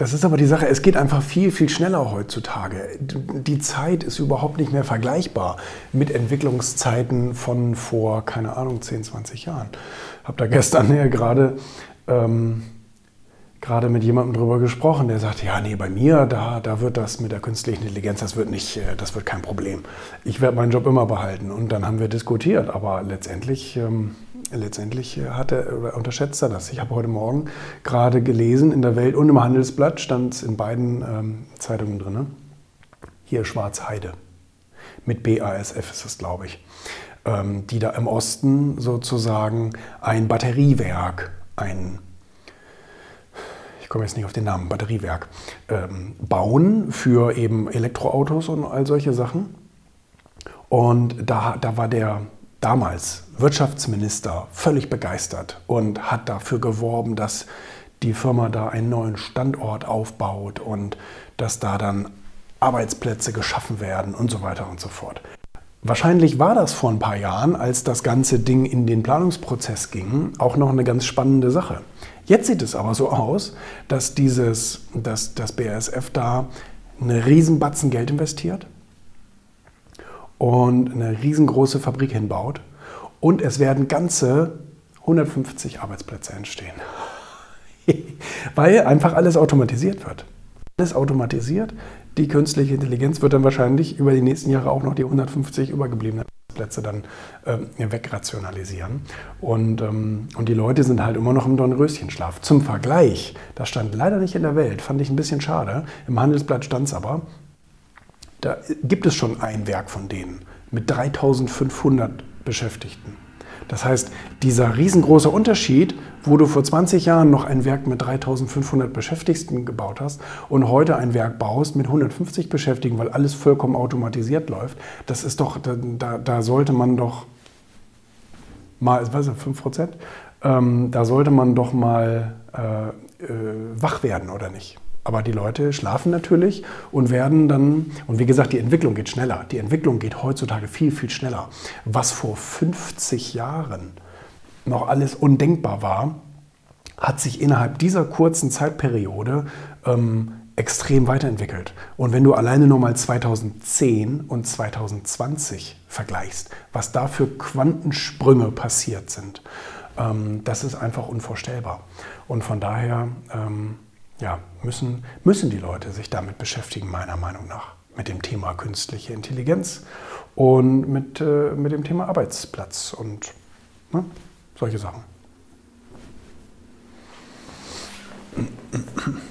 Das ist aber die Sache, es geht einfach viel, viel schneller heutzutage. Die Zeit ist überhaupt nicht mehr vergleichbar mit Entwicklungszeiten von vor, keine Ahnung, 10, 20 Jahren. Ich habe da gestern ja gerade ähm, gerade mit jemandem darüber gesprochen, der sagte, ja, nee, bei mir, da, da wird das mit der künstlichen Intelligenz, das wird nicht, äh, das wird kein Problem. Ich werde meinen Job immer behalten. Und dann haben wir diskutiert, aber letztendlich, ähm, letztendlich äh, hat er, oder unterschätzt er das. Ich habe heute Morgen gerade gelesen, in der Welt und im Handelsblatt stand es in beiden ähm, Zeitungen drin, hier Schwarzheide. Mit BASF ist es, glaube ich. Ähm, die da im Osten sozusagen ein Batteriewerk, ein komme jetzt nicht auf den Namen, Batteriewerk, ähm, bauen für eben Elektroautos und all solche Sachen. Und da, da war der damals Wirtschaftsminister völlig begeistert und hat dafür geworben, dass die Firma da einen neuen Standort aufbaut und dass da dann Arbeitsplätze geschaffen werden und so weiter und so fort. Wahrscheinlich war das vor ein paar Jahren, als das ganze Ding in den Planungsprozess ging, auch noch eine ganz spannende Sache. Jetzt sieht es aber so aus, dass, dieses, dass das BASF da eine Riesenbatzen Geld investiert und eine riesengroße Fabrik hinbaut und es werden ganze 150 Arbeitsplätze entstehen. Weil einfach alles automatisiert wird. Alles automatisiert, die künstliche Intelligenz wird dann wahrscheinlich über die nächsten Jahre auch noch die 150 übergebliebenen Plätze dann ähm, wegrationalisieren. Und, ähm, und die Leute sind halt immer noch im Dornröschenschlaf. Zum Vergleich, das stand leider nicht in der Welt, fand ich ein bisschen schade. Im Handelsblatt stand es aber, da gibt es schon ein Werk von denen mit 3500 Beschäftigten. Das heißt, dieser riesengroße Unterschied, wo du vor 20 Jahren noch ein Werk mit 3500 Beschäftigten gebaut hast und heute ein Werk baust mit 150 Beschäftigten, weil alles vollkommen automatisiert läuft, das ist doch, da, da sollte man doch mal, was ist das, 5 Prozent? Ähm, da sollte man doch mal äh, äh, wach werden, oder nicht? Aber die Leute schlafen natürlich und werden dann, und wie gesagt, die Entwicklung geht schneller. Die Entwicklung geht heutzutage viel, viel schneller. Was vor 50 Jahren noch alles undenkbar war, hat sich innerhalb dieser kurzen Zeitperiode ähm, extrem weiterentwickelt. Und wenn du alleine nur mal 2010 und 2020 vergleichst, was da für Quantensprünge passiert sind, ähm, das ist einfach unvorstellbar. Und von daher, ähm, ja, müssen, müssen die Leute sich damit beschäftigen, meiner Meinung nach, mit dem Thema künstliche Intelligenz und mit, äh, mit dem Thema Arbeitsplatz und ne, solche Sachen.